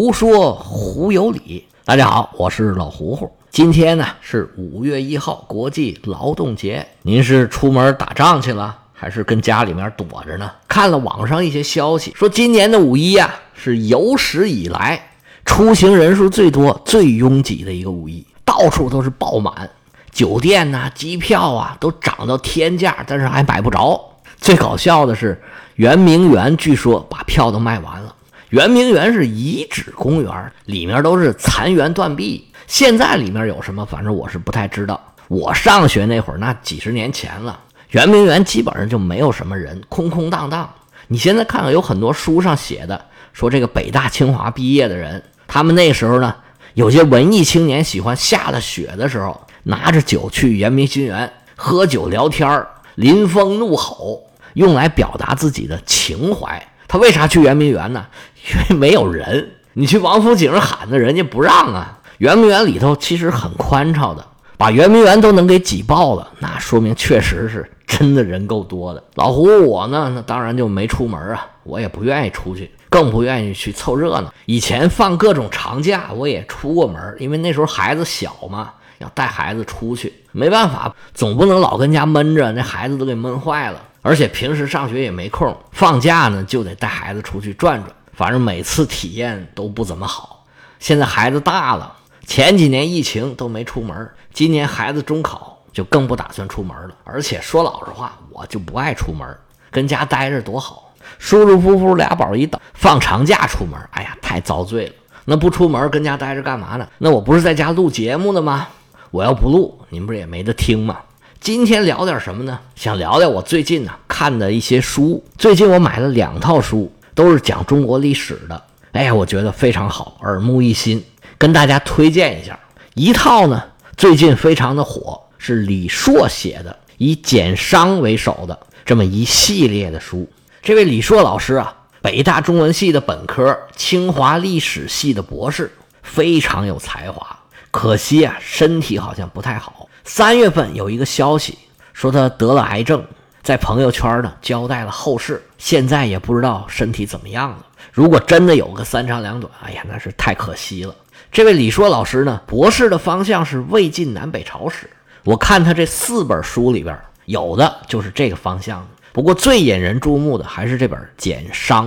胡说胡有理。大家好，我是老胡胡。今天呢是五月一号，国际劳动节。您是出门打仗去了，还是跟家里面躲着呢？看了网上一些消息，说今年的五一呀是有史以来出行人数最多、最拥挤的一个五一，到处都是爆满，酒店呐、机票啊都涨到天价，但是还买不着。最搞笑的是，圆明园据说把票都卖完了。圆明园是遗址公园，里面都是残垣断壁。现在里面有什么，反正我是不太知道。我上学那会儿，那几十年前了，圆明园基本上就没有什么人，空空荡荡。你现在看看，有很多书上写的，说这个北大清华毕业的人，他们那时候呢，有些文艺青年喜欢下了雪的时候，拿着酒去圆明新园喝酒聊天临风怒吼，用来表达自己的情怀。他为啥去圆明园呢？因为没有人，你去王府井喊的，人家不让啊。圆明园里头其实很宽敞的，把圆明园都能给挤爆了，那说明确实是真的人够多的。老胡我呢，那当然就没出门啊，我也不愿意出去，更不愿意去凑热闹。以前放各种长假，我也出过门，因为那时候孩子小嘛，要带孩子出去，没办法，总不能老跟家闷着，那孩子都给闷坏了。而且平时上学也没空，放假呢就得带孩子出去转转，反正每次体验都不怎么好。现在孩子大了，前几年疫情都没出门，今年孩子中考就更不打算出门了。而且说老实话，我就不爱出门，跟家待着多好，舒舒服服俩宝一等。放长假出门，哎呀，太遭罪了。那不出门跟家待着干嘛呢？那我不是在家录节目呢吗？我要不录，您不是也没得听吗？今天聊点什么呢？想聊聊我最近呢看的一些书。最近我买了两套书，都是讲中国历史的。哎呀，我觉得非常好，耳目一新，跟大家推荐一下。一套呢最近非常的火，是李硕写的，以简商为首的这么一系列的书。这位李硕老师啊，北大中文系的本科，清华历史系的博士，非常有才华。可惜啊，身体好像不太好。三月份有一个消息说他得了癌症，在朋友圈呢交代了后事，现在也不知道身体怎么样了。如果真的有个三长两短，哎呀，那是太可惜了。这位李硕老师呢，博士的方向是魏晋南北朝史。我看他这四本书里边，有的就是这个方向。不过最引人注目的还是这本《简商》，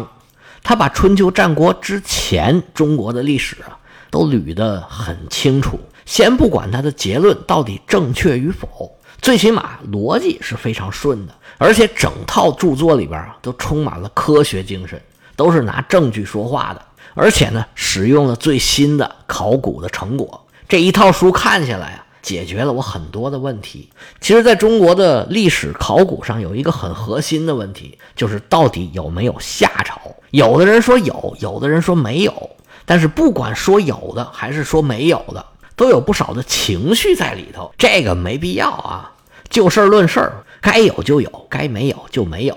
他把春秋战国之前中国的历史啊都捋得很清楚。先不管他的结论到底正确与否，最起码逻辑是非常顺的，而且整套著作里边啊都充满了科学精神，都是拿证据说话的，而且呢使用了最新的考古的成果。这一套书看下来啊，解决了我很多的问题。其实，在中国的历史考古上有一个很核心的问题，就是到底有没有夏朝？有的人说有，有的人说没有。但是不管说有的还是说没有的。都有不少的情绪在里头，这个没必要啊。就事论事，该有就有，该没有就没有。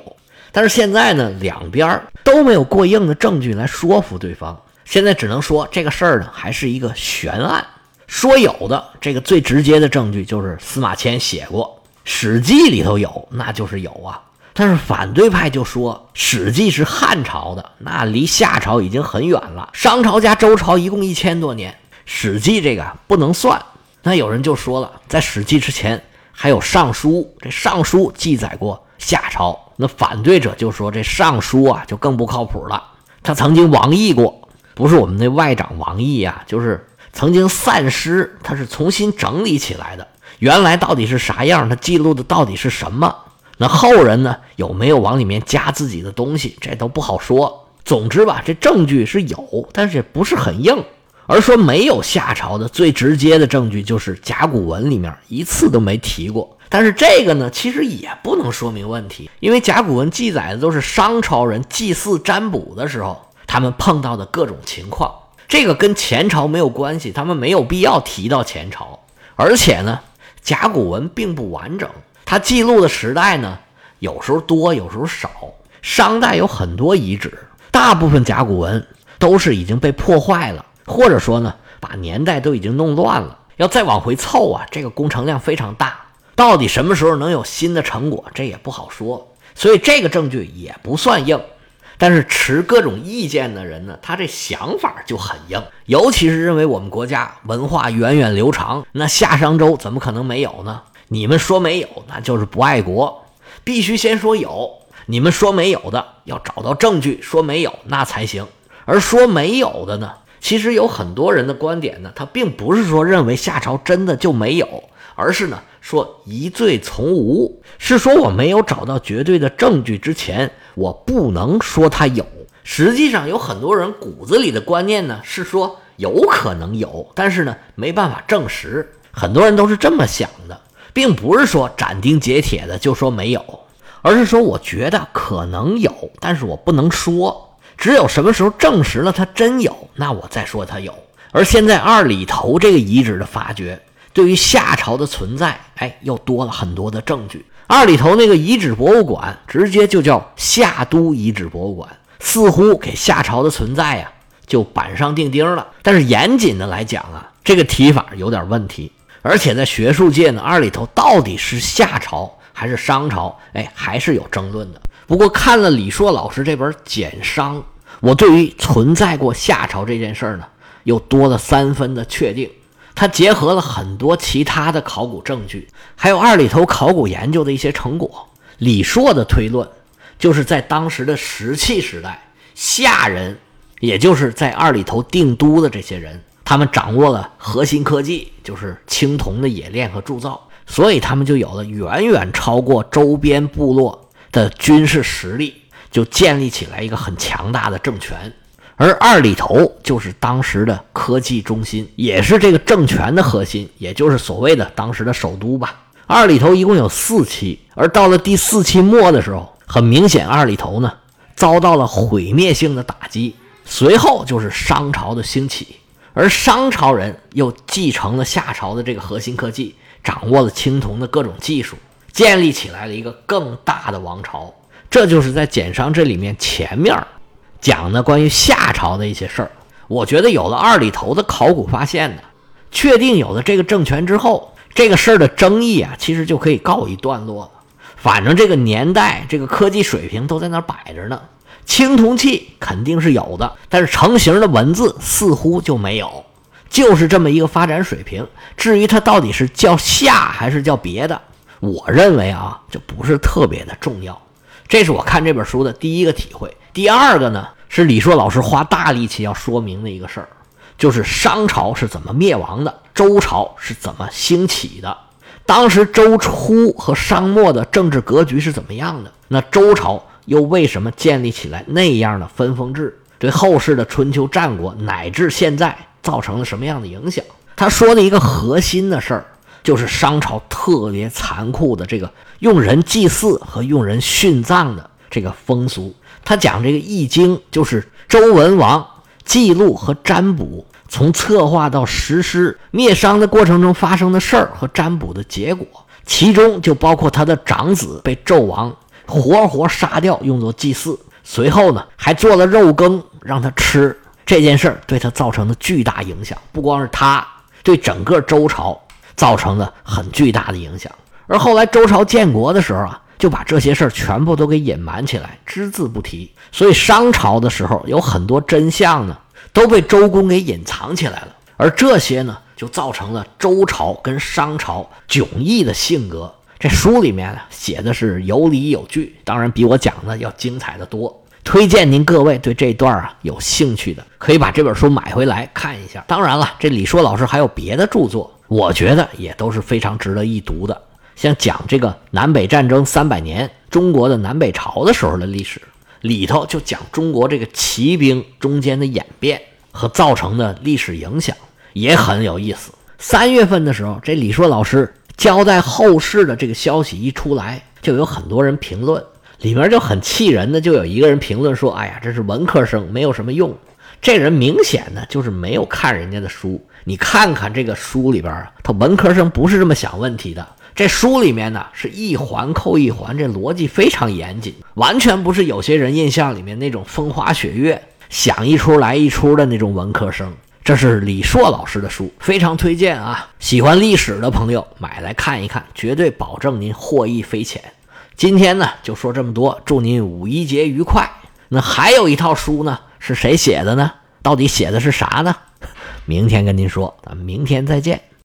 但是现在呢，两边都没有过硬的证据来说服对方，现在只能说这个事儿呢还是一个悬案。说有的，这个最直接的证据就是司马迁写过《史记》里头有，那就是有啊。但是反对派就说《史记》是汉朝的，那离夏朝已经很远了。商朝加周朝一共一千多年。《史记》这个不能算，那有人就说了，在《史记》之前还有《尚书》，这《尚书》记载过夏朝。那反对者就说这《尚书》啊就更不靠谱了，他曾经亡佚过，不是我们那外长王毅呀，就是曾经散失，他是重新整理起来的。原来到底是啥样？他记录的到底是什么？那后人呢有没有往里面加自己的东西？这都不好说。总之吧，这证据是有，但是也不是很硬。而说没有夏朝的最直接的证据，就是甲骨文里面一次都没提过。但是这个呢，其实也不能说明问题，因为甲骨文记载的都是商朝人祭祀占卜的时候，他们碰到的各种情况。这个跟前朝没有关系，他们没有必要提到前朝。而且呢，甲骨文并不完整，它记录的时代呢，有时候多，有时候少。商代有很多遗址，大部分甲骨文都是已经被破坏了。或者说呢，把年代都已经弄乱了，要再往回凑啊，这个工程量非常大。到底什么时候能有新的成果，这也不好说。所以这个证据也不算硬。但是持各种意见的人呢，他这想法就很硬，尤其是认为我们国家文化源远流长，那夏商周怎么可能没有呢？你们说没有，那就是不爱国，必须先说有。你们说没有的，要找到证据说没有，那才行。而说没有的呢，其实有很多人的观点呢，他并不是说认为夏朝真的就没有，而是呢说疑罪从无，是说我没有找到绝对的证据之前，我不能说他有。实际上有很多人骨子里的观念呢，是说有可能有，但是呢没办法证实。很多人都是这么想的，并不是说斩钉截铁的就说没有。而是说，我觉得可能有，但是我不能说。只有什么时候证实了它真有，那我再说它有。而现在二里头这个遗址的发掘，对于夏朝的存在，哎，又多了很多的证据。二里头那个遗址博物馆，直接就叫夏都遗址博物馆，似乎给夏朝的存在呀，就板上钉钉了。但是严谨的来讲啊，这个提法有点问题。而且在学术界呢，二里头到底是夏朝？还是商朝，哎，还是有争论的。不过看了李硕老师这本《简商》，我对于存在过夏朝这件事儿呢，又多了三分的确定。他结合了很多其他的考古证据，还有二里头考古研究的一些成果。李硕的推论就是在当时的石器时代，夏人，也就是在二里头定都的这些人，他们掌握了核心科技，就是青铜的冶炼和铸造。所以他们就有了远远超过周边部落的军事实力，就建立起来一个很强大的政权。而二里头就是当时的科技中心，也是这个政权的核心，也就是所谓的当时的首都吧。二里头一共有四期，而到了第四期末的时候，很明显二里头呢遭到了毁灭性的打击。随后就是商朝的兴起，而商朝人又继承了夏朝的这个核心科技。掌握了青铜的各种技术，建立起来了一个更大的王朝。这就是在简商这里面前面讲的关于夏朝的一些事儿。我觉得有了二里头的考古发现呢，确定有了这个政权之后，这个事儿的争议啊，其实就可以告一段落了。反正这个年代，这个科技水平都在那摆着呢。青铜器肯定是有的，但是成型的文字似乎就没有。就是这么一个发展水平，至于它到底是叫夏还是叫别的，我认为啊，就不是特别的重要。这是我看这本书的第一个体会。第二个呢，是李硕老师花大力气要说明的一个事儿，就是商朝是怎么灭亡的，周朝是怎么兴起的。当时周初和商末的政治格局是怎么样的？那周朝又为什么建立起来那样的分封制？对后世的春秋战国乃至现在。造成了什么样的影响？他说的一个核心的事儿，就是商朝特别残酷的这个用人祭祀和用人殉葬的这个风俗。他讲这个《易经》，就是周文王记录和占卜，从策划到实施灭商的过程中发生的事儿和占卜的结果，其中就包括他的长子被纣王活活杀掉，用作祭祀。随后呢，还做了肉羹让他吃。这件事儿对他造成的巨大影响，不光是他，对整个周朝造成了很巨大的影响。而后来周朝建国的时候啊，就把这些事儿全部都给隐瞒起来，只字不提。所以商朝的时候有很多真相呢，都被周公给隐藏起来了。而这些呢，就造成了周朝跟商朝迥异的性格。这书里面写的是有理有据，当然比我讲的要精彩的多。推荐您各位对这段啊有兴趣的，可以把这本书买回来看一下。当然了，这李硕老师还有别的著作，我觉得也都是非常值得一读的。像讲这个南北战争三百年，中国的南北朝的时候的历史，里头就讲中国这个骑兵中间的演变和造成的历史影响，也很有意思。三月份的时候，这李硕老师交代后事的这个消息一出来，就有很多人评论。里面就很气人的，就有一个人评论说：“哎呀，这是文科生，没有什么用。”这人明显呢就是没有看人家的书。你看看这个书里边啊，他文科生不是这么想问题的。这书里面呢是一环扣一环，这逻辑非常严谨，完全不是有些人印象里面那种风花雪月、想一出来一出的那种文科生。这是李硕老师的书，非常推荐啊！喜欢历史的朋友买来看一看，绝对保证您获益匪浅。今天呢，就说这么多。祝您五一节愉快。那还有一套书呢，是谁写的呢？到底写的是啥呢？明天跟您说，咱们明天再见。